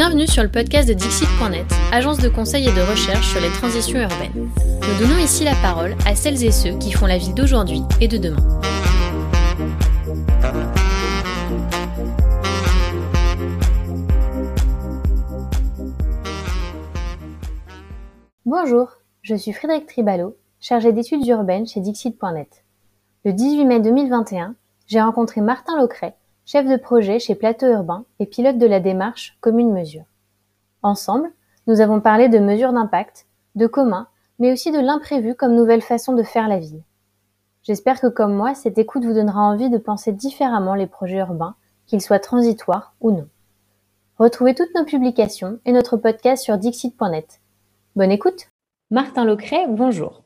Bienvenue sur le podcast de Dixit.net, agence de conseil et de recherche sur les transitions urbaines. Nous donnons ici la parole à celles et ceux qui font la ville d'aujourd'hui et de demain. Bonjour, je suis Frédéric Tribalo, chargée d'études urbaines chez Dixit.net. Le 18 mai 2021, j'ai rencontré Martin Locret, chef de projet chez Plateau Urbain et pilote de la démarche Commune Mesure. Ensemble, nous avons parlé de mesures d'impact, de commun, mais aussi de l'imprévu comme nouvelle façon de faire la ville. J'espère que comme moi, cette écoute vous donnera envie de penser différemment les projets urbains, qu'ils soient transitoires ou non. Retrouvez toutes nos publications et notre podcast sur dixit.net. Bonne écoute Martin Locret, bonjour.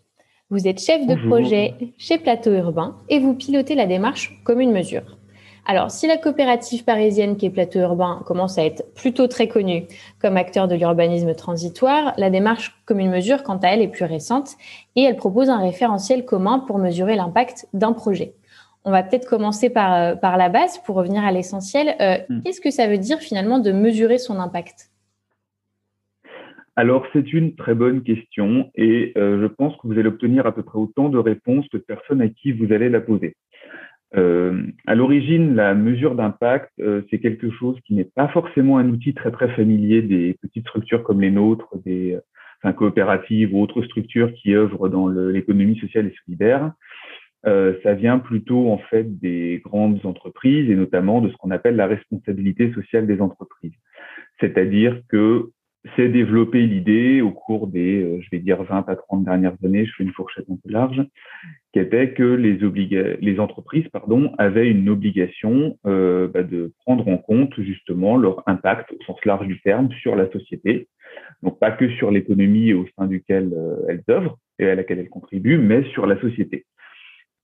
Vous êtes chef de projet chez Plateau Urbain et vous pilotez la démarche Commune Mesure. Alors, si la coopérative parisienne qui est Plateau Urbain commence à être plutôt très connue comme acteur de l'urbanisme transitoire, la démarche Commune Mesure, quant à elle, est plus récente et elle propose un référentiel commun pour mesurer l'impact d'un projet. On va peut-être commencer par, euh, par la base pour revenir à l'essentiel. Euh, hmm. Qu'est-ce que ça veut dire finalement de mesurer son impact? Alors, c'est une très bonne question et euh, je pense que vous allez obtenir à peu près autant de réponses que de personnes à qui vous allez la poser. Euh, à l'origine, la mesure d'impact, euh, c'est quelque chose qui n'est pas forcément un outil très très familier des petites structures comme les nôtres, des enfin, coopératives ou autres structures qui œuvrent dans l'économie sociale et solidaire. Euh, ça vient plutôt en fait des grandes entreprises et notamment de ce qu'on appelle la responsabilité sociale des entreprises. C'est-à-dire que c'est développer l'idée au cours des, euh, je vais dire, 20 à 30 dernières années, je fais une fourchette un peu large, qui était que les, les entreprises pardon, avaient une obligation euh, bah, de prendre en compte justement leur impact au sens large du terme sur la société. Donc pas que sur l'économie au sein duquel euh, elles œuvrent et à laquelle elles contribuent, mais sur la société.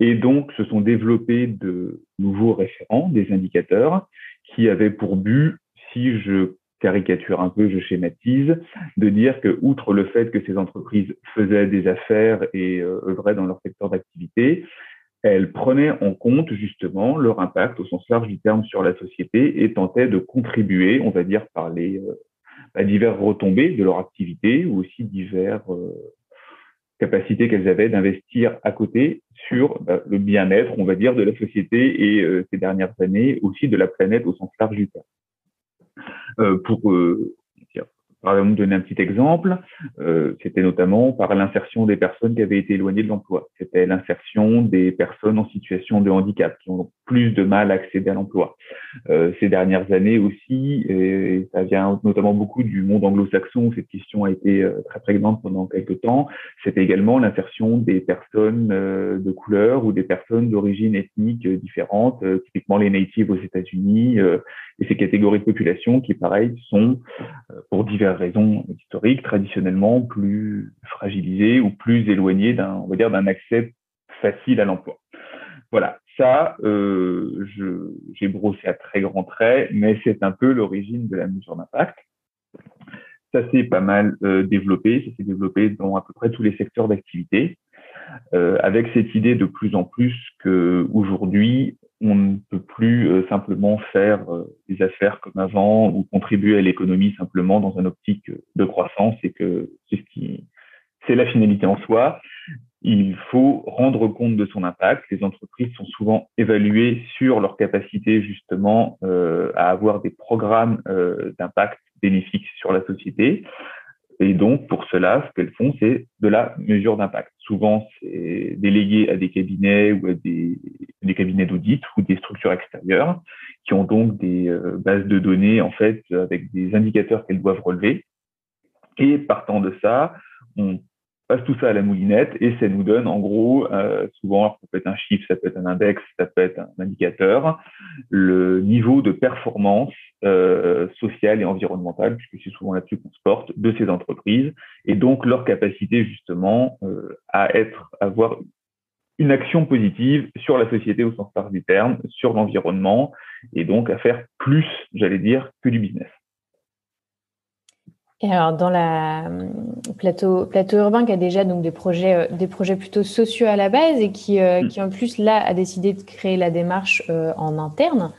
Et donc, se sont développés de nouveaux référents, des indicateurs, qui avaient pour but, si je caricature un peu, je schématise, de dire que, outre le fait que ces entreprises faisaient des affaires et euh, œuvraient dans leur secteur d'activité, elles prenaient en compte justement leur impact au sens large du terme sur la société et tentaient de contribuer, on va dire, par les euh, bah, divers retombées de leur activité ou aussi divers euh, capacités qu'elles avaient d'investir à côté sur bah, le bien-être, on va dire, de la société et euh, ces dernières années aussi de la planète au sens large du terme. Euh, pour euh, exemple, donner un petit exemple, euh, c'était notamment par l'insertion des personnes qui avaient été éloignées de l'emploi. C'était l'insertion des personnes en situation de handicap qui ont plus de mal à accéder à l'emploi. Euh, ces dernières années aussi, et ça vient notamment beaucoup du monde anglo-saxon où cette question a été euh, très prégnante pendant quelques temps, c'était également l'insertion des personnes euh, de couleur ou des personnes d'origine ethnique différente, typiquement les natives aux États-Unis et ces catégories de population qui, pareil, sont pour divers raisons historiques, traditionnellement plus fragilisées ou plus éloignées d'un, on va dire, d'un accès facile à l'emploi. Voilà, ça, euh, j'ai brossé à très grands traits, mais c'est un peu l'origine de la mesure d'impact. Ça s'est pas mal euh, développé, ça s'est développé dans à peu près tous les secteurs d'activité, euh, avec cette idée de plus en plus que aujourd'hui on ne peut plus euh, simplement faire euh, des affaires comme avant ou contribuer à l'économie simplement dans une optique de croissance et que c'est ce qui c'est la finalité en soi. Il faut rendre compte de son impact. Les entreprises sont souvent évaluées sur leur capacité justement euh, à avoir des programmes d'impact bénéfiques sur la société. Et donc, pour cela, ce qu'elles font, c'est de la mesure d'impact. Souvent, c'est délégué à des cabinets ou à des, cabinets d'audit ou des structures extérieures qui ont donc des euh, bases de données, en fait, avec des indicateurs qu'elles doivent relever. Et partant de ça, on passe tout ça à la moulinette et ça nous donne en gros, euh, souvent, ça peut être un chiffre, ça peut être un index, ça peut être un indicateur, le niveau de performance euh, sociale et environnementale, puisque c'est souvent là-dessus qu'on se porte, de ces entreprises, et donc leur capacité justement euh, à être, à avoir une action positive sur la société au sens large du terme, sur l'environnement, et donc à faire plus, j'allais dire, que du business. Et alors, dans la euh, plateau, plateau urbain qui a déjà donc des projets, euh, des projets plutôt sociaux à la base et qui, euh, mm. qui en plus là a décidé de créer la démarche en interne,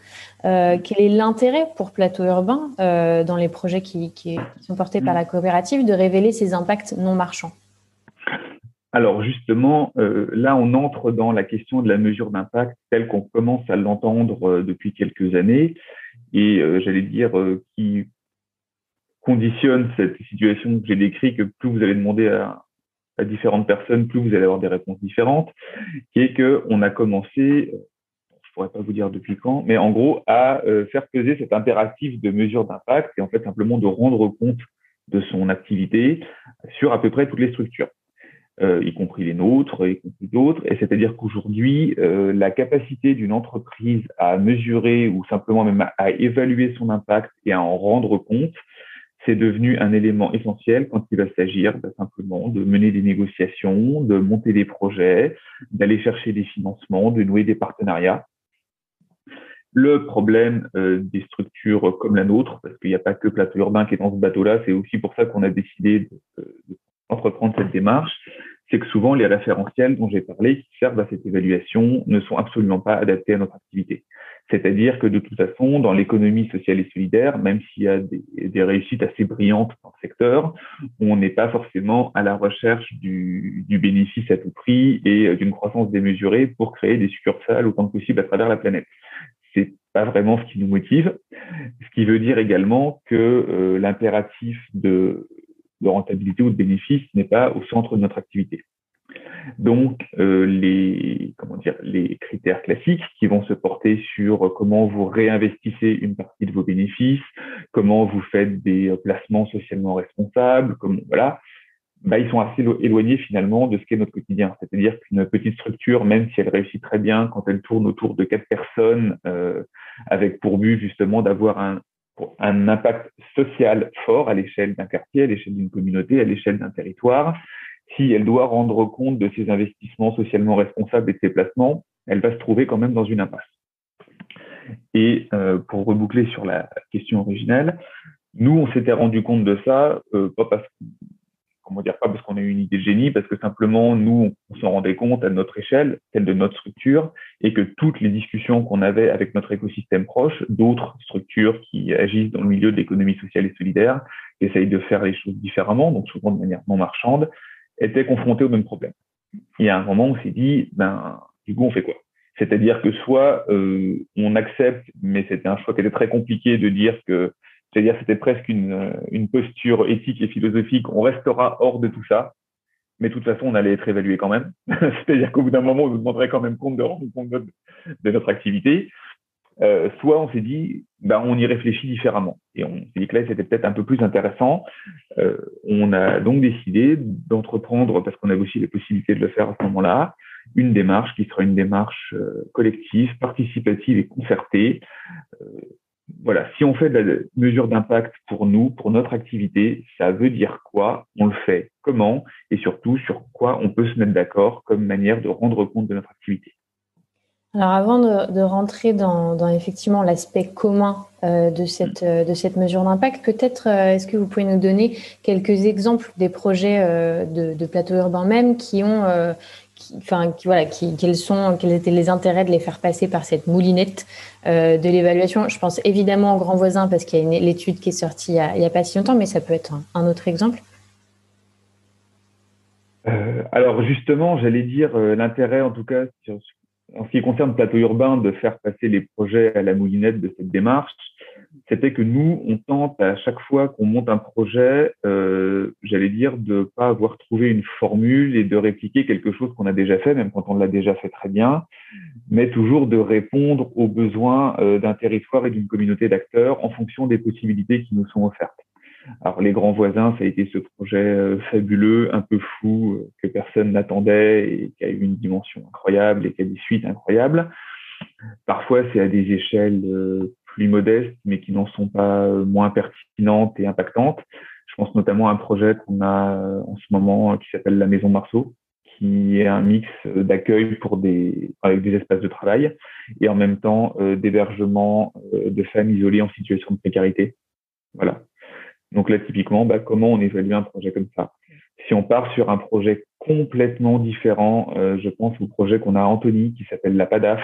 quel est l'intérêt pour Plateau Urbain, dans les projets qui, sont portés par la coopérative, de révéler ces impacts non marchands? Alors justement, là, on entre dans la question de la mesure d'impact telle qu'on commence à l'entendre depuis quelques années. Et j'allais dire qui conditionne cette situation que j'ai décrite, que plus vous allez demander à, à, différentes personnes, plus vous allez avoir des réponses différentes, qui est que on a commencé, je pourrais pas vous dire depuis quand, mais en gros à euh, faire peser cet impératif de mesure d'impact et en fait simplement de rendre compte de son activité sur à peu près toutes les structures. Euh, y compris les nôtres, y compris d'autres. Et c'est-à-dire qu'aujourd'hui, euh, la capacité d'une entreprise à mesurer ou simplement même à, évaluer son impact et à en rendre compte, c'est devenu un élément essentiel quand il va s'agir bah, simplement de mener des négociations, de monter des projets, d'aller chercher des financements, de nouer des partenariats. Le problème euh, des structures comme la nôtre, parce qu'il n'y a pas que Plateau Urbain qui est dans ce bateau-là, c'est aussi pour ça qu'on a décidé d'entreprendre de, cette démarche, c'est que souvent les référentiels dont j'ai parlé, qui servent à cette évaluation, ne sont absolument pas adaptés à notre activité. C'est-à-dire que de toute façon, dans l'économie sociale et solidaire, même s'il y a des, réussites assez brillantes dans le secteur, on n'est pas forcément à la recherche du, du bénéfice à tout prix et euh, d'une croissance démesurée pour créer des succursales autant que possible à travers la planète. C'est pas vraiment ce qui nous motive. Ce qui veut dire également que euh, l'impératif de, de rentabilité ou de bénéfice n'est pas au centre de notre activité. Donc, euh, les, comment dire, les critères classiques qui vont se porter sur comment vous réinvestissez une partie de vos bénéfices, comment vous faites des placements socialement responsables, comme, voilà, bah, ils sont assez éloignés finalement de ce qu'est notre quotidien. C'est-à-dire qu'une petite structure, même si elle réussit très bien quand elle tourne autour de quatre personnes, euh, avec pour but justement d'avoir un, un impact social fort à l'échelle d'un quartier, à l'échelle d'une communauté, à l'échelle d'un territoire, si elle doit rendre compte de ses investissements socialement responsables et de ses placements, elle va se trouver quand même dans une impasse. Et euh, pour reboucler sur la question originelle, nous, on s'était rendu compte de ça, euh, pas parce comment dire, pas parce qu'on a eu une idée de génie, parce que simplement, nous, on s'en rendait compte à notre échelle, celle de notre structure, et que toutes les discussions qu'on avait avec notre écosystème proche, d'autres structures qui agissent dans le milieu de l'économie sociale et solidaire, qui essayent de faire les choses différemment, donc souvent de manière non marchande, étaient confrontés au même problème. Il y a un moment où on s'est dit, ben, du coup, on fait quoi? C'est-à-dire que soit euh, on accepte, mais c'était un choix qui était très compliqué de dire que, c'est-à-dire c'était presque une, une posture éthique et philosophique, on restera hors de tout ça, mais de toute façon, on allait être évalué quand même. c'est-à-dire qu'au bout d'un moment, on nous demanderait quand même compte de rendre compte de, de notre activité. Euh, soit on s'est dit, bah, on y réfléchit différemment. Et on s'est dit que là, c'était peut-être un peu plus intéressant. Euh, on a donc décidé d'entreprendre, parce qu'on avait aussi les possibilités de le faire à ce moment-là, une démarche qui sera une démarche euh, collective, participative et concertée. Euh, voilà, si on fait de la mesure d'impact pour nous, pour notre activité, ça veut dire quoi? On le fait comment? Et surtout, sur quoi on peut se mettre d'accord comme manière de rendre compte de notre activité? Alors avant de, de rentrer dans, dans effectivement l'aspect commun euh, de, cette, euh, de cette mesure d'impact, peut-être euh, est-ce que vous pouvez nous donner quelques exemples des projets de, de plateaux urbains même qui ont, enfin qui, voilà, quels sont, quels étaient les intérêts de les faire passer par cette moulinette de l'évaluation Je pense évidemment au Grand Voisin parce qu'il y a l'étude qui est sortie il n'y a, pas si longtemps, mais ça peut être un, autre exemple. alors justement, j'allais dire l'intérêt en tout cas en ce qui concerne Plateau Urbain, de faire passer les projets à la moulinette de cette démarche, c'était que nous, on tente à chaque fois qu'on monte un projet, euh, j'allais dire, de pas avoir trouvé une formule et de répliquer quelque chose qu'on a déjà fait, même quand on l'a déjà fait très bien, mais toujours de répondre aux besoins euh, d'un territoire et d'une communauté d'acteurs en fonction des possibilités qui nous sont offertes. Alors les grands voisins, ça a été ce projet euh, fabuleux, un peu fou, euh, que personne n'attendait et qui a eu une dimension incroyable et qui a des suites incroyables. Parfois, c'est à des échelles plus modestes, mais qui n'en sont pas moins pertinentes et impactantes. Je pense notamment à un projet qu'on a en ce moment qui s'appelle la Maison Marceau, qui est un mix d'accueil pour des avec des espaces de travail et en même temps d'hébergement de femmes isolées en situation de précarité. Voilà. Donc là, typiquement, bah, comment on évalue un projet comme ça? Si on part sur un projet complètement différent, euh, je pense au projet qu'on a à Anthony qui s'appelle la PADAF,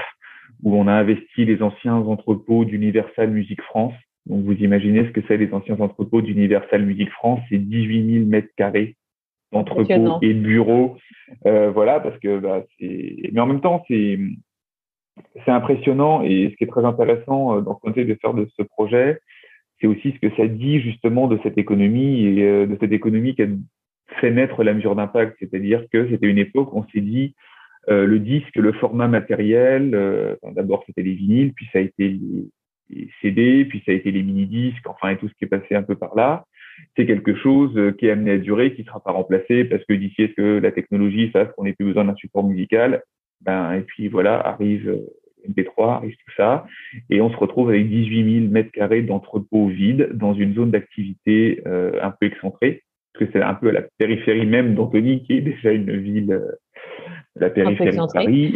où on a investi les anciens entrepôts d'Universal Music France. Donc vous imaginez ce que c'est les anciens entrepôts d'Universal Music France, c'est 18 000 mètres carrés d'entrepôts et de bureaux. Euh, voilà, parce que bah, c'est. Mais en même temps, c'est c'est impressionnant et ce qui est très intéressant dans le contexte de faire de ce projet, c'est aussi ce que ça dit justement de cette économie et euh, de cette économie qui a fait naître la mesure d'impact. C'est-à-dire que c'était une époque où on s'est dit euh, le disque, le format matériel, euh, d'abord c'était les vinyles, puis ça a été les, CD, puis ça a été les mini-disques, enfin et tout ce qui est passé un peu par là. C'est quelque chose qui est amené à durer, qui ne sera pas remplacé parce que d'ici est ce que la technologie fasse qu'on n'ait plus besoin d'un support musical, ben, et puis voilà, arrive MP3, arrive tout ça, et on se retrouve avec 18 000 mètres carrés d'entrepôts vides dans une zone d'activité euh, un peu excentrée, parce que c'est un peu à la périphérie même d'Antony, qui est déjà une ville, euh, la périphérie de Paris,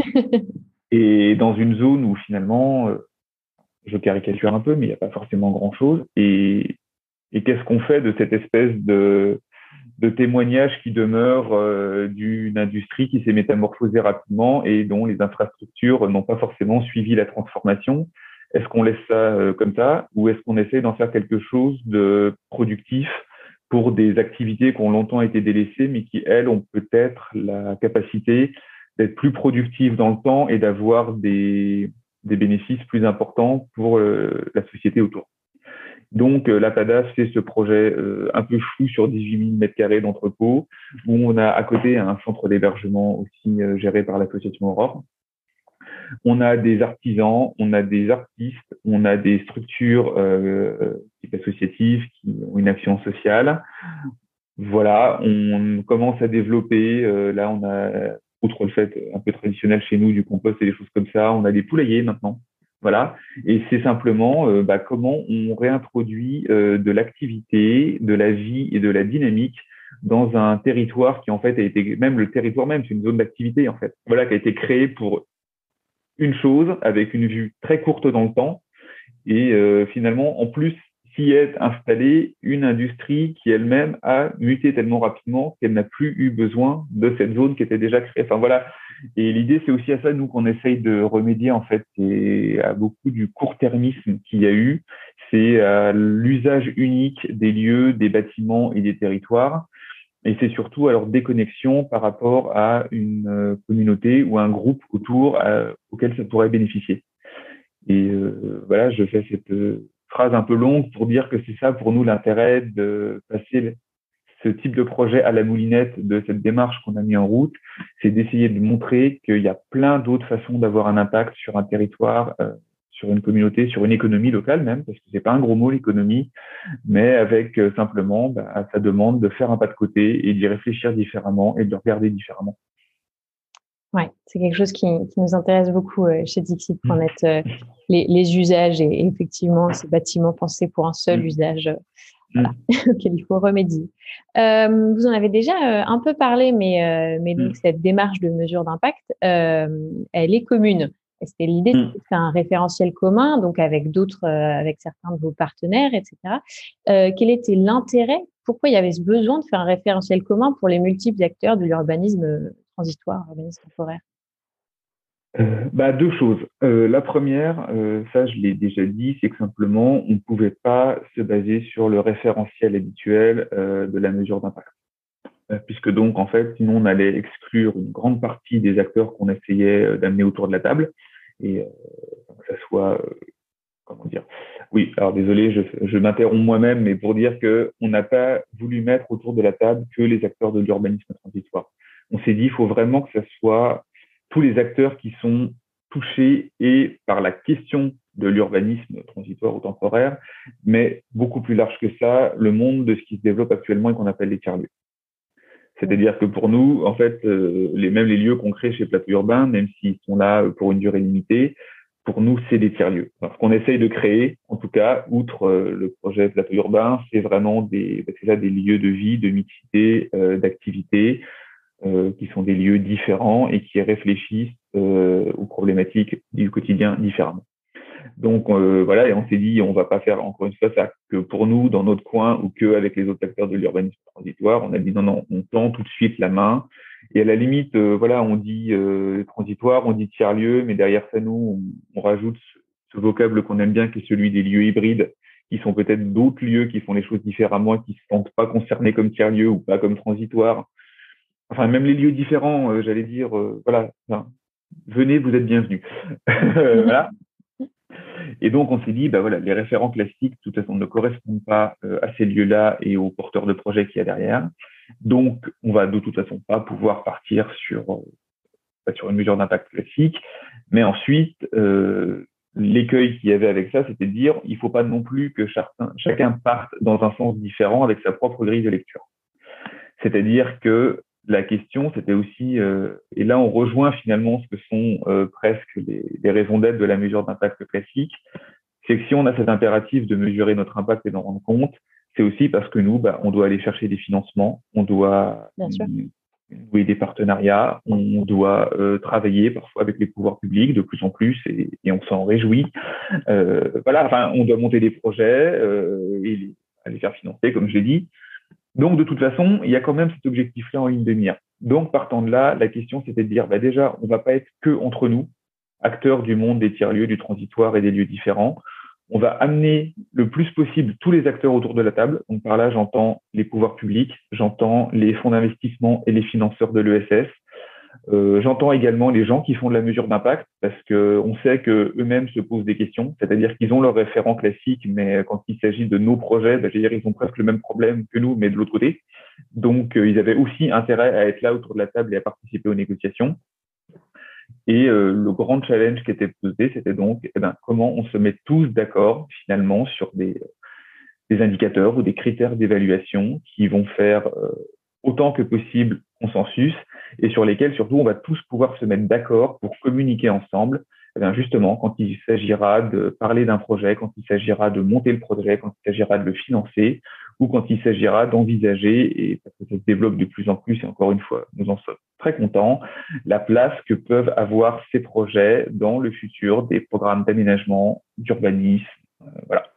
et dans une zone où finalement, euh, je caricature un peu, mais il n'y a pas forcément grand-chose, et, et qu'est-ce qu'on fait de cette espèce de de témoignages qui demeurent euh, d'une industrie qui s'est métamorphosée rapidement et dont les infrastructures n'ont pas forcément suivi la transformation? Est-ce qu'on laisse ça euh, comme ça ou est-ce qu'on essaie d'en faire quelque chose de productif pour des activités qui ont longtemps été délaissées mais qui, elles, ont peut-être la capacité d'être plus productives dans le temps et d'avoir des, bénéfices plus importants pour euh, la société autour. Donc, euh, la fait ce projet euh, un peu fou sur 18 000 mètres carrés d'entrepôt, où on a à côté un centre d'hébergement aussi euh, géré par l'association Aurore. On a des artisans, on a des artistes, on a des structures euh, associatives qui ont une action sociale. Voilà, on commence à développer. là, on a, outre le fait un peu traditionnel chez nous du compost et des choses comme ça, on a des poulaillers maintenant. Voilà. Et c'est simplement euh, bah, comment on réintroduit euh, de l'activité, de la vie et de la dynamique dans un territoire qui en fait a été même le territoire même, c'est une zone d'activité en fait. Voilà, qui a été créé pour une chose avec une vue très courte dans le temps et euh, finalement en plus s'y est installée une industrie qui elle-même a muté tellement rapidement qu'elle n'a plus eu besoin de cette zone qui était déjà créée. Enfin voilà, et l'idée, c'est aussi à ça, nous, qu'on essaye de remédier, en fait, et à beaucoup du court-termisme qu'il y a eu. C'est à l'usage unique des lieux, des bâtiments et des territoires. Et c'est surtout leur déconnexion par rapport à une euh, communauté ou un groupe autour euh, auquel ça pourrait bénéficier. Et euh, voilà, je fais cette phrase un peu longue pour dire que c'est ça pour nous l'intérêt de passer ce type de projet à la moulinette de cette démarche qu'on a mis en route, c'est d'essayer de montrer qu'il y a plein d'autres façons d'avoir un impact sur un territoire, sur une communauté, sur une économie locale même, parce que c'est pas un gros mot l'économie, mais avec euh, simplement bah, sa demande de faire un pas de côté et d'y réfléchir différemment et de le regarder différemment. Ouais, c'est quelque chose qui, qui, nous intéresse beaucoup euh, chez Dixit.net, euh, les, les, usages et, effectivement ces bâtiments pensés pour un seul mm. usage voilà, mm. auquel il faut remédier. Euh, vous en avez déjà euh, un peu parlé, mais, euh, mais donc mm. cette démarche de mesure d'impact, elle est commune. C'était l'idée mm. de faire un référentiel commun, donc avec d'autres, avec certains de vos partenaires, etc. quel était l'intérêt? Pourquoi il y avait ce besoin de faire un référentiel commun pour les multiples acteurs de l'urbanisme transitoire, urbanisme temporaire? Euh, bah, deux choses. Euh, la première, euh, ça je l'ai déjà dit, c'est que simplement on ne pouvait pas se baser sur le référentiel habituel euh, de la mesure d'impact. Euh, puisque donc en fait, sinon on allait exclure une grande partie des acteurs qu'on essayait d'amener autour de la table, et que ça soit, comment dire, oui, alors désolé, je, je m'interromps moi-même, mais pour dire que on n'a pas voulu mettre autour de la table que les acteurs de l'urbanisme transitoire. On s'est dit, il faut vraiment que ça soit tous les acteurs qui sont touchés et par la question de l'urbanisme transitoire ou temporaire, mais beaucoup plus large que ça, le monde de ce qui se développe actuellement et qu'on appelle les tiers-lieux. C'est-à-dire que pour nous, en fait, euh, les, même les lieux qu'on crée chez Plateau Urbain, même s'ils sont là pour une durée limitée, pour nous, c'est des tiers-lieux. Ce qu'on essaye de créer, en tout cas, outre euh, le projet Plateau Urbain, c'est vraiment des, bah, ça, des lieux de vie, de mixité, euh, d'activité, euh, qui sont des lieux différents et qui réfléchissent euh, aux problématiques du quotidien différemment. Donc euh, voilà, et on s'est dit, on va pas faire encore une fois ça que pour nous dans notre coin ou que avec les autres acteurs de l'urbanisme transitoire. On a dit non, non, on tend tout de suite la main Et à la limite, voilà, on dit transitoire, on dit tiers-lieu, mais derrière ça, nous, on, rajoute ce vocable qu'on aime bien, qui est celui des lieux hybrides, qui sont peut-être d'autres lieux qui font les choses différemment, qui ne se sentent pas concernés comme tiers-lieux ou pas comme transitoire. Enfin, même les lieux différents, euh, j'allais dire, euh, voilà, venez, vous êtes bienvenus. Et donc, on s'est dit, bah voilà, les référents classiques, de toute façon, ne correspondent pas euh, à ces lieux-là et aux porteurs de projets qu'il y a derrière. Donc, on va de toute façon pas pouvoir partir sur, sur une mesure d'impact classique. Mais ensuite, euh, l'écueil qu'il y avait avec ça, c'était de dire il ne faut pas non plus que chacun parte dans un sens différent avec sa propre grille de lecture. C'est-à-dire que la question, c'était aussi, euh, et là on rejoint finalement ce que sont euh, presque les, les raisons d'être de la mesure d'impact classique, c'est que si on a cet impératif de mesurer notre impact et d'en rendre compte, c'est aussi parce que nous, bah, on doit aller chercher des financements, on doit oui, des partenariats, on doit euh, travailler parfois avec les pouvoirs publics de plus en plus et, et on s'en réjouit. Euh, voilà, enfin, on doit monter des projets euh, et les, les faire financer, comme je l'ai dit. Donc, de toute façon, il y a quand même cet objectif-là en ligne de mire. Donc, partant de là, la question, c'était de dire, bah, déjà, on va pas être que entre nous, acteurs du monde des tiers-lieux, du transitoire et des lieux différents on va amener le plus possible tous les acteurs autour de la table. Donc par là, j'entends les pouvoirs publics, j'entends les fonds d'investissement et les financeurs de l'ESS. Euh, j'entends également les gens qui font de la mesure d'impact parce que on sait que eux-mêmes se posent des questions, c'est-à-dire qu'ils ont leurs référents classiques, mais quand il s'agit de nos projets, bah, dire, ils ont presque le même problème que nous, mais de l'autre côté. Donc, euh, ils avaient aussi intérêt à être là autour de la table et à participer aux négociations. Et euh, le grand challenge qui était posé, c'était donc eh ben, comment on se met tous d'accord finalement sur des, des, indicateurs ou des critères d'évaluation qui vont faire euh, autant que possible consensus et sur lesquels surtout on va tous pouvoir se mettre d'accord pour communiquer ensemble. Eh bien, justement, quand il s'agira de parler d'un projet, quand il s'agira de monter le projet, quand il s'agira de le financer, ou quand il s'agira d'envisager, et parce que ça se développe de plus en plus, et encore une fois, nous en sommes très contents, la place que peuvent avoir ces projets dans le futur des programmes d'aménagement, d'urbanisme, euh, voilà.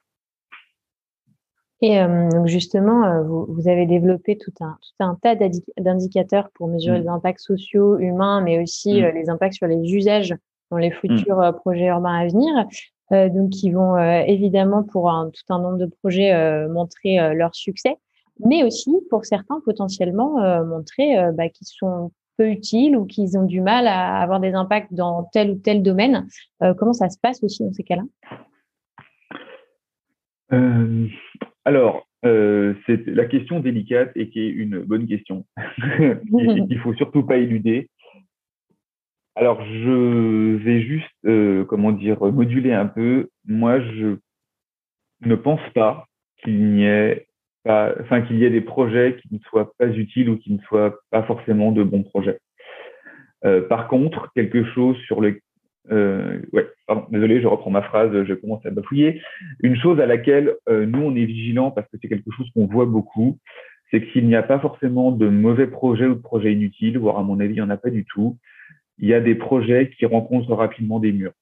Et euh, donc justement, euh, vous, vous, avez développé tout un, tout un tas d'indicateurs pour mesurer mmh. les impacts sociaux, humains, mais aussi mmh. les impacts sur les usages dans les mmh. futurs projets urbains à venir. Euh, donc qui vont euh, évidemment pour un, tout un nombre de projets euh, montrer leur succès, mais aussi pour certains potentiellement montrer bah, qu'ils sont peu utiles ou qu'ils ont du mal à avoir des impacts dans tel ou tel domaine. comment ça se passe aussi dans ces cas-là? Alors, c'est la question délicate et qui est une bonne question. Il ne faut surtout pas éluder. Alors, je vais juste, euh, comment dire, moduler un peu. Moi, je ne pense pas qu'il n'y ait pas, enfin, qu'il y ait des projets qui ne soient pas utiles ou qui ne soient pas forcément de bons projets. Euh, par contre, quelque chose sur le, euh, ouais, pardon, désolé, je reprends ma phrase, je commence à bafouiller. Une chose à laquelle euh, nous on est vigilant parce que c'est quelque chose qu'on voit beaucoup, c'est qu'il n'y a pas forcément de mauvais projets ou de projets inutiles, voire à mon avis, il n'y en a pas du tout il y a des projets qui rencontrent rapidement des murs.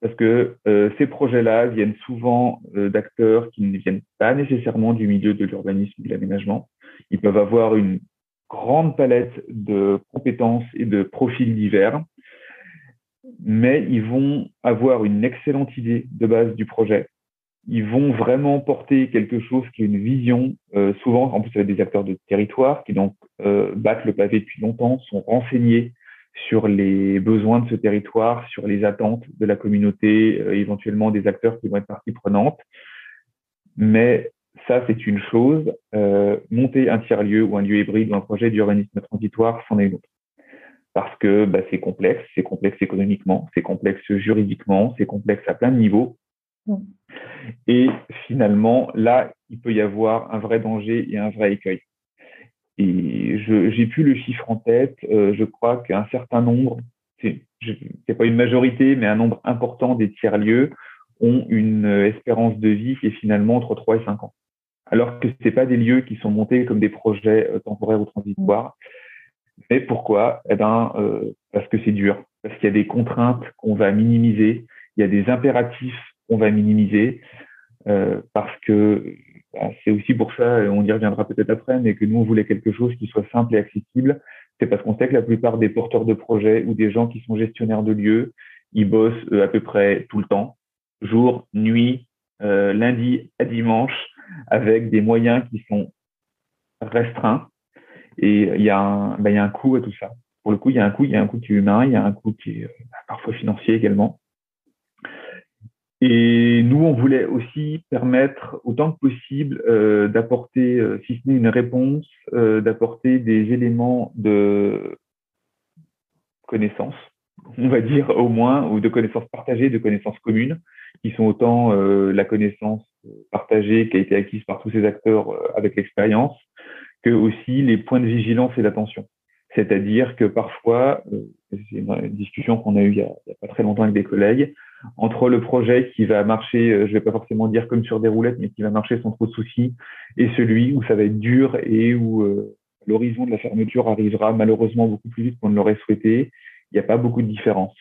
Parce que euh, ces projets-là viennent souvent euh, d'acteurs qui ne viennent pas nécessairement du milieu de l'urbanisme ou de l'aménagement. Ils peuvent avoir une grande palette de compétences et de profils divers, mais ils vont avoir une excellente idée de base du projet. Ils vont vraiment porter quelque chose qui est une vision, euh, souvent, en plus, avec des acteurs de territoire qui donc battent le pavé depuis longtemps, sont renseignés sur les besoins de ce territoire, sur les attentes de la communauté, euh, éventuellement des acteurs qui vont être partie prenante. Mais ça, c'est une chose. Euh, monter un tiers-lieu ou un lieu hybride ou un projet d'urbanisme transitoire, c'en est une autre. Parce que bah, c'est complexe, c'est complexe économiquement, c'est complexe juridiquement, c'est complexe à plein de niveaux. Mm. Et finalement, là, il peut y avoir un vrai danger et un vrai écueil. Et j'ai plus le chiffre en tête. Euh, je crois qu'un certain nombre, c'est pas une majorité, mais un nombre important des tiers-lieux ont une espérance de vie qui est finalement entre 3 et 5 ans. Alors que c'est pas des lieux qui sont montés comme des projets euh, temporaires ou transitoires. Mais pourquoi? Eh ben, euh, parce que c'est dur, parce qu'il y a des contraintes qu'on va minimiser, il y a des impératifs qu'on va minimiser, euh, parce que bah, c'est aussi pour ça, on y reviendra peut-être après, mais que nous, on voulait quelque chose qui soit simple et accessible, c'est parce qu'on sait que la plupart des porteurs de projets ou des gens qui sont gestionnaires de lieux, ils bossent euh, à peu près tout le temps, jour, nuit, euh, lundi à dimanche, avec des moyens qui sont restreints. Et il y, a un, ben, y a un coût à tout ça. Pour le coup, il y a un coût, il y a un coût qui est humain, il y a un coût qui est euh, parfois financier également. Et nous, on voulait aussi permettre autant que possible euh, d'apporter, euh, si ce n'est une réponse, d'apporter des éléments de connaissances, on va dire au moins, ou de connaissances partagées, de connaissances communes, qui sont autant la connaissance partagée qui a été acquise par tous ces acteurs avec l'expérience, que aussi les points de vigilance et d'attention. C'est-à-dire que parfois, c'est une discussion qu'on a eue il n'y a, pas très longtemps avec des collègues, entre le projet qui va marcher, euh, je vais pas forcément dire comme sur des roulettes, mais qui va marcher sans trop de soucis, et celui où ça va être dur et où euh, l'horizon de la fermeture arrivera malheureusement beaucoup plus vite qu'on ne l'aurait souhaité, il n'y a pas beaucoup de différence.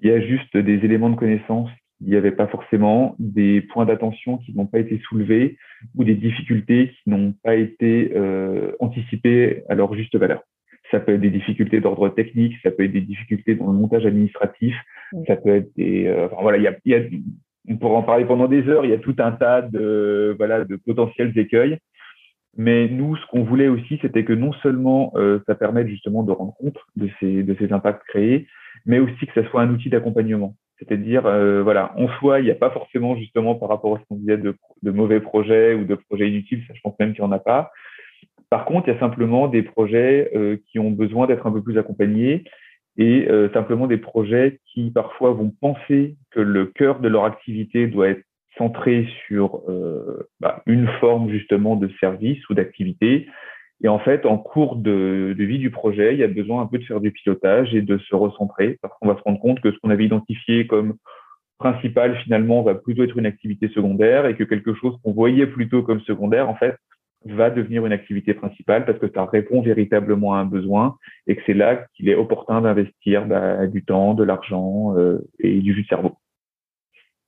Il y a juste des éléments de connaissance il n'y avait pas forcément, des points d'attention qui n'ont pas été soulevés ou des difficultés qui n'ont pas été euh, anticipées à leur juste valeur. Ça peut être des difficultés d'ordre technique, ça peut être des difficultés dans le montage administratif, ça peut être des. Euh, enfin, voilà, il y a, y a, on pourrait en parler pendant des heures. Il y a tout un tas de voilà de potentiels écueils. Mais nous, ce qu'on voulait aussi, c'était que non seulement euh, ça permette justement de rendre compte de ces de ces impacts créés, mais aussi que ça soit un outil d'accompagnement. C'est-à-dire, euh, voilà, en soi, il n'y a pas forcément justement par rapport à ce qu'on disait de, mauvais projets ou de projets inutiles. Ça, je pense même qu'il n'y en a pas. Par contre, il y a simplement des projets euh, qui ont besoin d'être un peu plus accompagnés et euh, simplement des projets qui parfois vont penser que le cœur de leur activité doit être centré sur euh, bah, une forme justement de service ou d'activité. Et en fait, en cours de, de, vie du projet, il y a besoin un peu de faire du pilotage et de se recentrer parce qu'on va se rendre compte que ce qu'on avait identifié comme principal finalement va plutôt être une activité secondaire et que quelque chose qu'on voyait plutôt comme secondaire, en fait, va devenir une activité principale parce que ça répond véritablement à un besoin et que c'est là qu'il est opportun d'investir bah, du temps, de l'argent euh, et du jus de cerveau.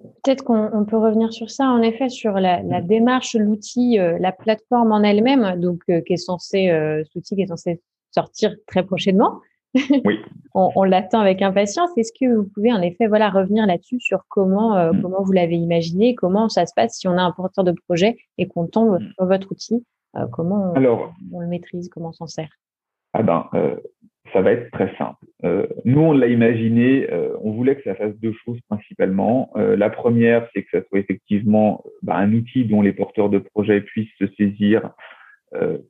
Peut-être qu'on peut revenir sur ça, en effet, sur la, la démarche, l'outil, euh, la plateforme en elle-même, donc euh, qui est censé, euh, cet outil qui est censé sortir très prochainement. Oui. on, on l'attend avec impatience. Est-ce que vous pouvez en effet, voilà, revenir là-dessus sur comment, mm. comment vous l'avez imaginé, comment ça se passe si on a un porteur de projet et qu'on tombe mm. sur votre outil, comment on, Alors, on, le maîtrise, comment on s'en sert? Ah ben, ça va être très simple. Euh, nous, on l'a imaginé, euh, on voulait que ça fasse deux choses principalement. Euh, la première, c'est que ça soit effectivement bah, un outil dont les porteurs de projets puissent se saisir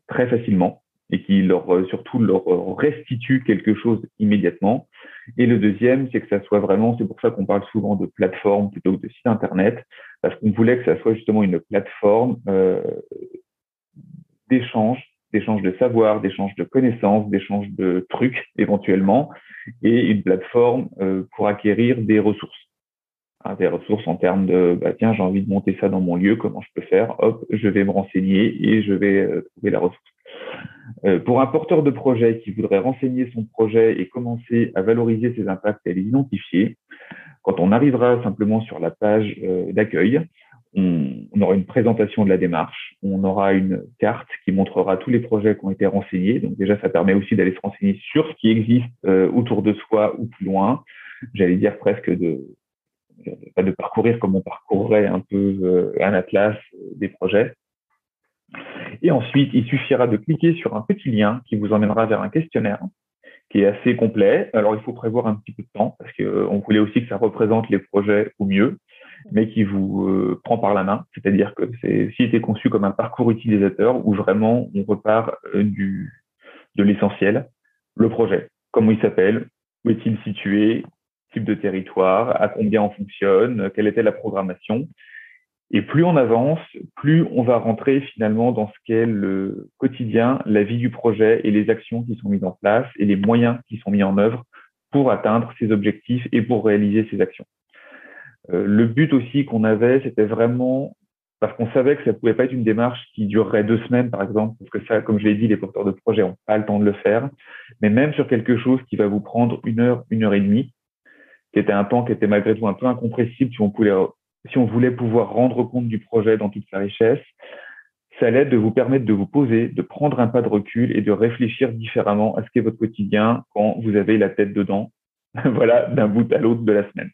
très facilement et qui leur surtout leur restitue quelque chose immédiatement. Et le deuxième, c'est que ça soit vraiment, c'est pour ça qu'on parle souvent de plateforme plutôt que de site internet, parce qu'on voulait que ça soit justement une plateforme d'échange d'échange de savoir, d'échange de connaissances, d'échange de trucs éventuellement, et une plateforme euh, pour acquérir des ressources. Hein, des ressources en termes de, bah, tiens, j'ai envie de monter ça dans mon lieu, comment je peux faire? Hop, je vais me renseigner et je vais euh, trouver la ressource. Euh, pour un porteur de projet qui voudrait renseigner son projet et commencer à valoriser ses impacts et à les identifier, quand on arrivera simplement sur la page euh, d'accueil, on, aura une présentation de la démarche, on aura une carte qui montrera tous les projets qui ont été renseignés. Donc déjà, ça permet aussi d'aller se renseigner sur ce qui existe euh, autour de soi ou plus loin. J'allais dire presque de parcourir comme on parcourrait un peu euh, un atlas des projets. Et ensuite, il suffira de cliquer sur un petit lien qui vous emmènera vers un questionnaire qui est assez complet. Alors, il faut prévoir un petit peu de temps parce qu'on euh, voulait aussi que ça représente les projets au mieux mais qui vous euh, prend par la main. C'est-à-dire que c'est s'il était conçu comme un parcours utilisateur où vraiment on repart euh, du de l'essentiel, le projet, comment il s'appelle, où est-il situé, type de territoire, à combien on fonctionne, quelle était la programmation? Et plus on avance, plus on va rentrer finalement dans ce qu'est le quotidien, la vie du projet et les actions qui sont mises en place et les moyens qui sont mis en œuvre pour atteindre ces objectifs et pour réaliser ces actions. Euh, le but aussi qu'on avait, c'était vraiment parce qu'on savait que ça pouvait pas être une démarche qui durerait deux semaines, par exemple, parce que ça, comme je l'ai dit, les porteurs de projet n'ont pas le temps de le faire. Mais même sur quelque chose qui va vous prendre une heure, une heure et demie, qui était un temps qui était malgré tout un peu incompressible si on, pouvait, si on voulait pouvoir rendre compte du projet dans toute sa richesse, ça l'aide de vous permettre de vous poser, de prendre un pas de recul et de réfléchir différemment à ce qu'est votre quotidien quand vous avez la tête dedans, voilà, d'un bout à l'autre de la semaine.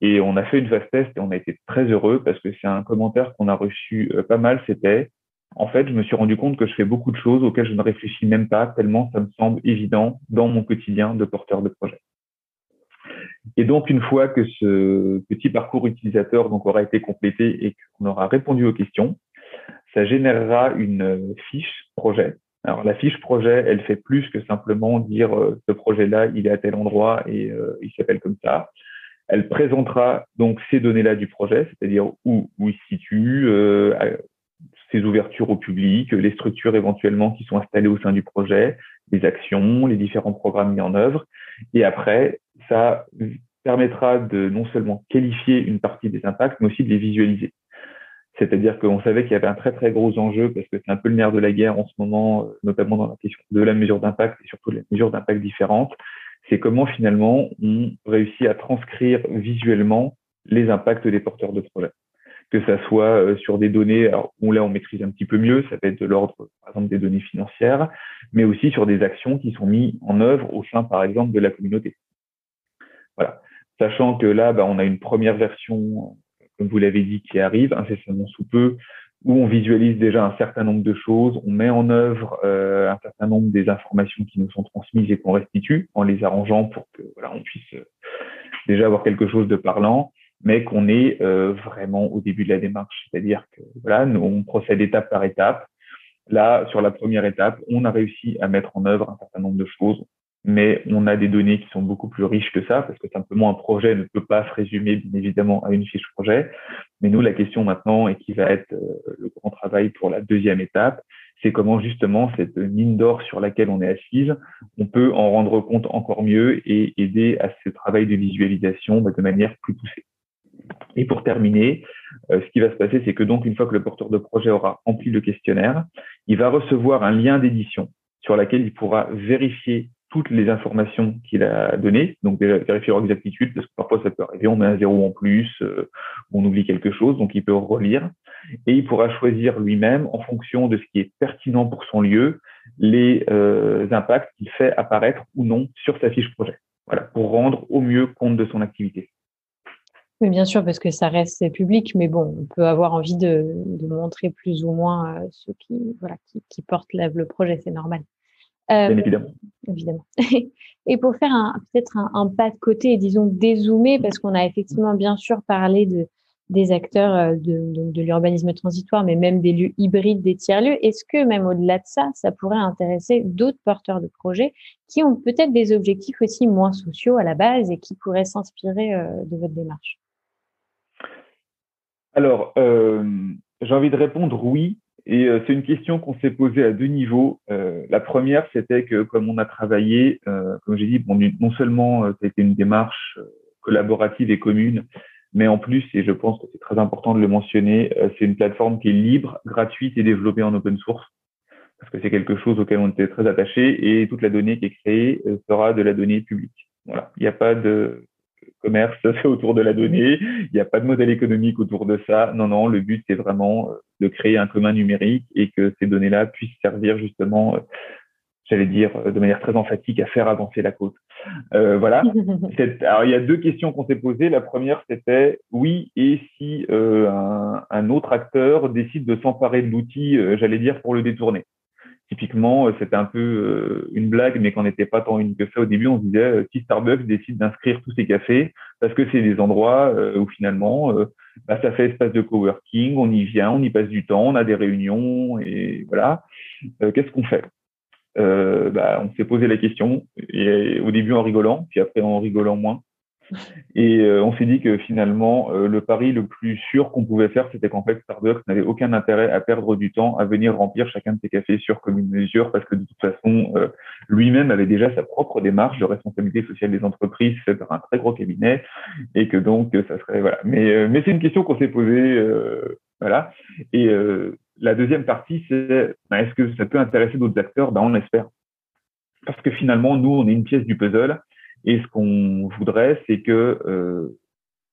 Et on a fait une phase test et on a été très heureux parce que c'est un commentaire qu'on a reçu euh, pas mal. C'était, en fait, je me suis rendu compte que je fais beaucoup de choses auxquelles je ne réfléchis même pas tellement ça me semble évident dans mon quotidien de porteur de projet. Et donc, une fois que ce petit parcours utilisateur donc aura été complété et qu'on aura répondu aux questions, ça générera une fiche projet. Alors la fiche projet, elle fait plus que simplement dire euh, ce projet-là, il est à tel endroit et euh, il s'appelle comme ça. Elle présentera donc ces données-là du projet, c'est-à-dire où, où il se situe, euh, ses ouvertures au public, les structures éventuellement qui sont installées au sein du projet, les actions, les différents programmes mis en œuvre. Et après, ça permettra de non seulement qualifier une partie des impacts, mais aussi de les visualiser. C'est-à-dire qu'on savait qu'il y avait un très très gros enjeu parce que c'est un peu le nerf de la guerre en ce moment, euh, notamment dans la question de la mesure d'impact et surtout les mesures d'impact différentes. C'est comment finalement on réussit à transcrire visuellement les impacts des porteurs de projets. Que ça soit euh, sur des données alors, là on maîtrise un petit peu mieux, ça peut être de l'ordre par exemple des données financières, mais aussi sur des actions qui sont mises en œuvre au sein par exemple de la communauté. Voilà. Sachant que là, bah, on a une première version comme vous l'avez dit, qui arrive incessamment sous peu, où on visualise déjà un certain nombre de choses, on met en œuvre euh, un certain nombre des informations qui nous sont transmises et qu'on restitue en les arrangeant pour que voilà on puisse euh, déjà avoir quelque chose de parlant, mais qu'on est euh, vraiment au début de la démarche, c'est-à-dire que voilà on procède étape par étape. Là, sur la première étape, on a réussi à mettre en œuvre un certain nombre de choses mais on a des données qui sont beaucoup plus riches que ça, parce que simplement un projet ne peut pas se résumer bien évidemment à une fiche projet. Mais nous, la question maintenant, et qui va être euh, le grand travail pour la deuxième étape, c'est comment justement cette mine d'or sur laquelle on est assise, on peut en rendre compte encore mieux et aider à ce travail de visualisation bah, de manière plus poussée. Et pour terminer, euh, ce qui va se passer, c'est que donc une fois que le porteur de projet aura rempli le questionnaire, il va recevoir un lien d'édition sur laquelle il pourra vérifier toutes les informations qu'il a données, donc vérifier leur exactitude, parce que parfois ça peut arriver, on met un zéro en plus, euh, on oublie quelque chose, donc il peut relire, et il pourra choisir lui-même, en fonction de ce qui est pertinent pour son lieu, les euh, impacts qu'il fait apparaître ou non sur sa fiche projet, voilà, pour rendre au mieux compte de son activité. Oui, bien sûr, parce que ça reste public, mais bon, on peut avoir envie de, montrer plus ou moins euh, ceux qui, voilà, qui, qui portent le projet, c'est normal. Bien évidemment. Évidemment. et pour faire peut-être un, pas de côté et disons dézoomer, parce qu'on a effectivement bien sûr parlé de, des acteurs euh, de, de l'urbanisme transitoire, mais même des lieux hybrides, des tiers-lieux, est-ce que même au-delà de ça, ça pourrait intéresser d'autres porteurs de projets qui ont peut-être des objectifs aussi moins sociaux à la base et qui pourraient s'inspirer euh, de votre démarche? Alors, euh, j'ai envie de répondre oui, et euh, c'est une question qu'on s'est posée à deux niveaux. Euh, la première, c'était que comme on a travaillé, euh, comme j'ai dit, non seulement ça a été une démarche collaborative et commune, mais en plus, et je pense que c'est très important de le mentionner, c'est une plateforme qui est libre, gratuite et développée en open source, parce que c'est quelque chose auquel on était très attaché, et toute la donnée qui est créée sera de la donnée publique. Voilà, il n'y a pas de commerce autour de la donnée, il n'y a pas de modèle économique autour de ça. Non, non, le but c'est vraiment euh, de créer un commun numérique et que ces données-là puissent servir justement, euh, j'allais dire euh, de manière très emphatique, à faire avancer la cause. Euh, voilà. Alors il y a deux questions qu'on s'est posées. La première c'était oui et si euh, un, un, autre acteur décide de s'emparer de l'outil, j'allais dire pour le détourner? Typiquement, euh, c'était un peu euh, une blague, mais qu'on n'était pas tant une que ça au début. On se disait, euh, si Starbucks décide d'inscrire tous ses cafés, parce que c'est des endroits où finalement, bah, ça fait espace de coworking, on y vient, on y passe du temps, on a des réunions, et voilà. Qu'est-ce qu'on fait? Bah, On s'est posé la question, au début en rigolant, puis après en rigolant moins. Et euh, on s'est dit que finalement, euh, le pari le plus sûr qu'on pouvait faire, c'était qu'en fait, Starbucks n'avait aucun intérêt à perdre du temps à venir remplir chacun de ses cafés sur commune mesure, parce que de toute façon, euh, lui-même avait déjà sa propre démarche de responsabilité sociale des entreprises faite par un très gros cabinet, et que donc, ça serait voilà. Mais mais c'est une question qu'on s'est posée, voilà. Et la deuxième partie, c'est ben, est-ce que ça peut intéresser d'autres acteurs? Ben on l'espère, parce que finalement, nous, on est une pièce du puzzle et ce qu'on voudrait, c'est que, euh,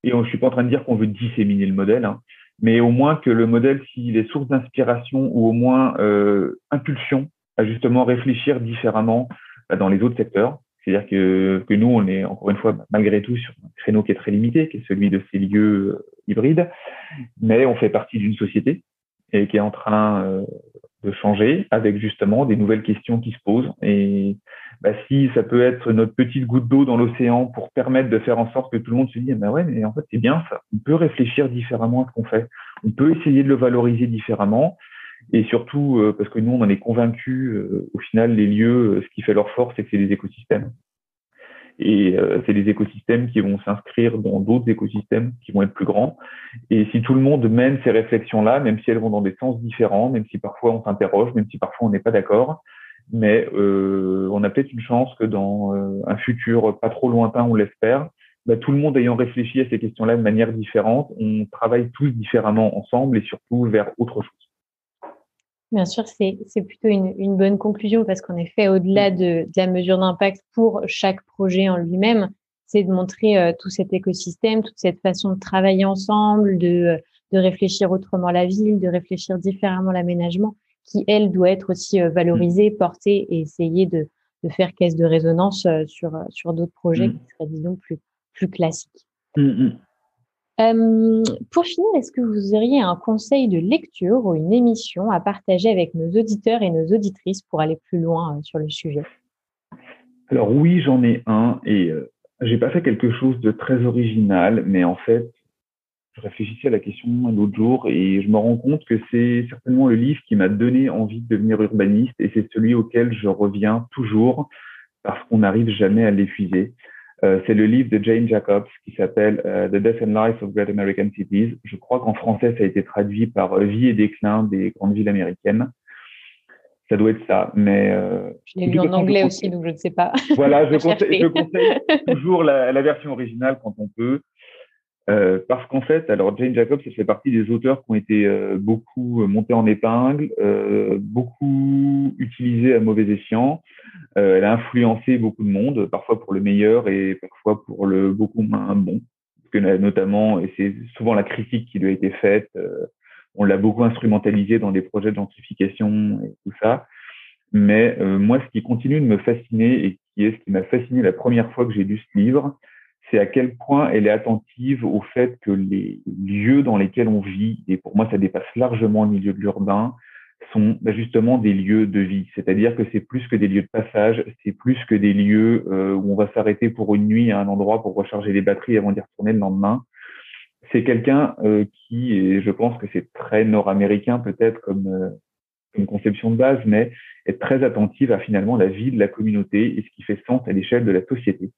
et je suis pas en train de dire qu'on veut disséminer le modèle, hein, mais au moins que le modèle, s'il est source d'inspiration ou au moins euh, impulsion à justement réfléchir différemment bah, dans les autres secteurs. C'est-à-dire que, que nous, on est encore une fois malgré tout sur un créneau qui est très limité, qui est celui de ces lieux euh, hybrides, mais on fait partie d'une société et qui est en train euh, changer avec justement des nouvelles questions qui se posent. Et bah, si ça peut être notre petite goutte d'eau dans l'océan pour permettre de faire en sorte que tout le monde se dise, bah ouais, mais en fait, c'est bien ça. On peut réfléchir différemment à ce qu'on fait. On peut essayer de le valoriser différemment. Et surtout, euh, parce que nous, on en est convaincus, euh, au final, les lieux, ce qui fait leur force, c'est que c'est des écosystèmes. Et euh, c'est des écosystèmes qui vont s'inscrire dans d'autres écosystèmes qui vont être plus grands. Et si tout le monde mène ces réflexions-là, même si elles vont dans des sens différents, même si parfois on s'interroge, même si parfois on n'est pas d'accord, mais euh, on a peut-être une chance que dans euh, un futur pas trop lointain, on l'espère, bah, tout le monde ayant réfléchi à ces questions-là de manière différente, on travaille tous différemment ensemble et surtout vers autre chose. Bien sûr, c'est plutôt une, une, bonne conclusion parce qu'en effet, au-delà de, de, la mesure d'impact pour chaque projet en lui-même, c'est de montrer euh, tout cet écosystème, toute cette façon de travailler ensemble, de, de réfléchir autrement la ville, de réfléchir différemment l'aménagement, qui, elle, doit être aussi euh, valorisée, portée et essayer de, de faire caisse de résonance euh, sur, sur d'autres projets mm. qui seraient, disons, plus, plus classiques. Mm, mm. Euh, pour finir, est-ce que vous auriez un conseil de lecture ou une émission à partager avec nos auditeurs et nos auditrices pour aller plus loin euh, sur le sujet? Alors oui, j'en ai un et euh, j'ai pas fait quelque chose de très original, mais en fait, je réfléchissais à la question l'autre jour et je me rends compte que c'est certainement le livre qui m'a donné envie de devenir urbaniste et c'est celui auquel je reviens toujours parce qu'on n'arrive jamais à l'épuiser. Euh, c'est le livre de Jane Jacobs qui s'appelle euh, The Death and Life of Great American Cities. Je crois qu'en français, ça a été traduit par euh, Vie et déclin des grandes villes américaines. Ça doit être ça, mais... je l'ai lu en anglais aussi, donc je ne sais pas. Voilà, je, conseille, je conseille toujours la, la, version originale quand on peut. Euh, parce qu'en fait, alors Jane Jacobs, elle fait partie des auteurs qui ont été euh, beaucoup euh, montés en épingle, euh, beaucoup utilisés à mauvais escient. elle a influencé beaucoup de monde, parfois pour le meilleur et parfois pour le beaucoup moins bon. Parce que notamment, et c'est souvent la critique qui lui a été faite, on l'a beaucoup instrumentalisé dans des projets de gentrification et tout ça. Mais moi, ce qui continue de me fasciner et qui est ce qui m'a fasciné la première fois que j'ai lu ce livre, c'est à quel point elle est attentive au fait que les lieux dans lesquels on vit, et pour moi ça dépasse largement le milieu de l'urbain, sont justement des lieux de vie. C'est-à-dire que c'est plus que des lieux de passage, c'est plus que des lieux euh, où on va s'arrêter pour une nuit à un endroit pour recharger les batteries avant d'y retourner le lendemain. C'est quelqu'un euh, qui, et je pense que c'est très nord-américain peut-être comme, euh, une conception de base, mais être très attentive à finalement la vie de la communauté et ce qui fait sens à l'échelle de la société.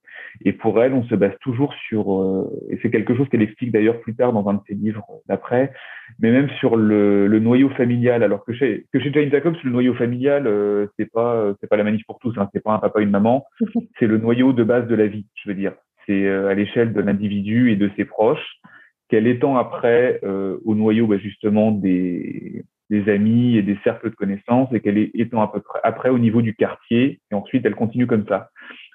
Et pour elle, on se base toujours sur, euh, et c'est quelque chose qu'elle explique d'ailleurs plus tard dans un de ses livres d'après, mais même sur le, le, noyau familial. Alors que chez, que chez Jane Jacobs, le noyau familial, euh, c'est pas, c'est pas la manif pour tous, hein, c'est pas un papa, une maman, c'est le noyau de base de la vie, je veux dire. C'est euh, à l'échelle de l'individu et de ses proches qu'elle étend après euh, au noyau bah, justement des, des amis et des cercles de connaissances et qu'elle est étant à peu près après au niveau du quartier et ensuite elle continue comme ça.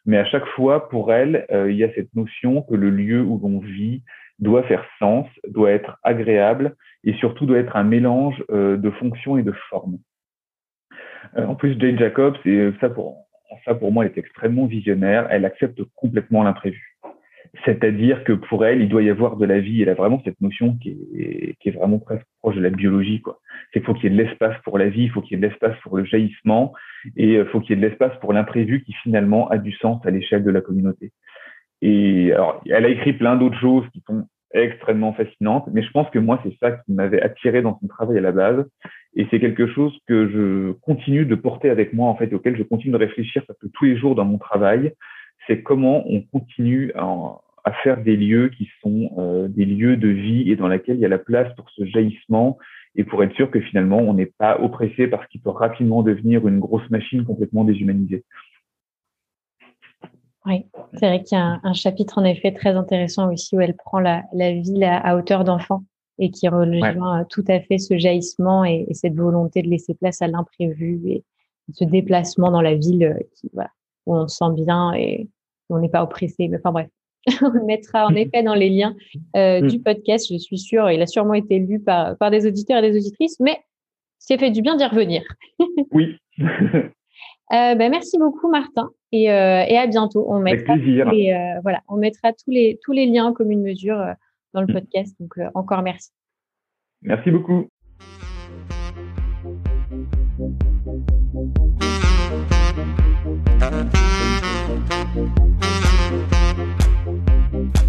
Mais à chaque fois, pour elle, euh, il y a cette notion que le lieu où l'on vit doit faire sens, doit être agréable et surtout doit être un mélange euh, de fonctions et de formes. Euh, en plus, Jane Jacobs, et ça pour, ça pour moi, elle est extrêmement visionnaire, elle accepte complètement l'imprévu. C'est-à-dire que pour elle, il doit y avoir de la vie. Elle a vraiment cette notion qui est, qui est vraiment presque proche de la biologie. quoi. C'est qu'il faut qu'il y ait de l'espace pour la vie, il faut qu'il y ait de l'espace pour le jaillissement, et il euh, faut qu'il y ait de l'espace pour l'imprévu qui finalement a du sens à l'échelle de la communauté. Et alors, elle a écrit plein d'autres choses qui sont extrêmement fascinantes, mais je pense que moi, c'est ça qui m'avait attiré dans son travail à la base. Et c'est quelque chose que je continue de porter avec moi, en fait, auquel je continue de réfléchir parce que tous les jours dans mon travail, c'est comment on continue à, à faire des lieux qui sont euh, des lieux de vie et dans lesquels il y a la place pour ce jaillissement et pour être sûr que finalement on n'est pas oppressé parce qu'il peut rapidement devenir une grosse machine complètement déshumanisée. Oui, c'est vrai qu'il y a un, chapitre en effet très intéressant aussi où elle prend la, la ville à, hauteur d'enfant et qui rejoint euh, tout à fait ce jaillissement et, cette volonté de laisser place à l'imprévu et ce déplacement dans la ville euh, qui, voilà, où on se sent bien et on n'est pas oppressé. Mais enfin bref, on le mettra en effet dans les liens euh, mm. du podcast, je suis sûre. Il a sûrement été lu par, par des auditeurs et des auditrices, mais c'est fait du bien d'y revenir. oui. Euh, ben, merci beaucoup, Martin, et, euh, et à bientôt. On mettra, Avec plaisir. voilà, on mettra tous les, tous les liens comme une mesure dans le mm. podcast. Donc, encore merci. Merci beaucoup.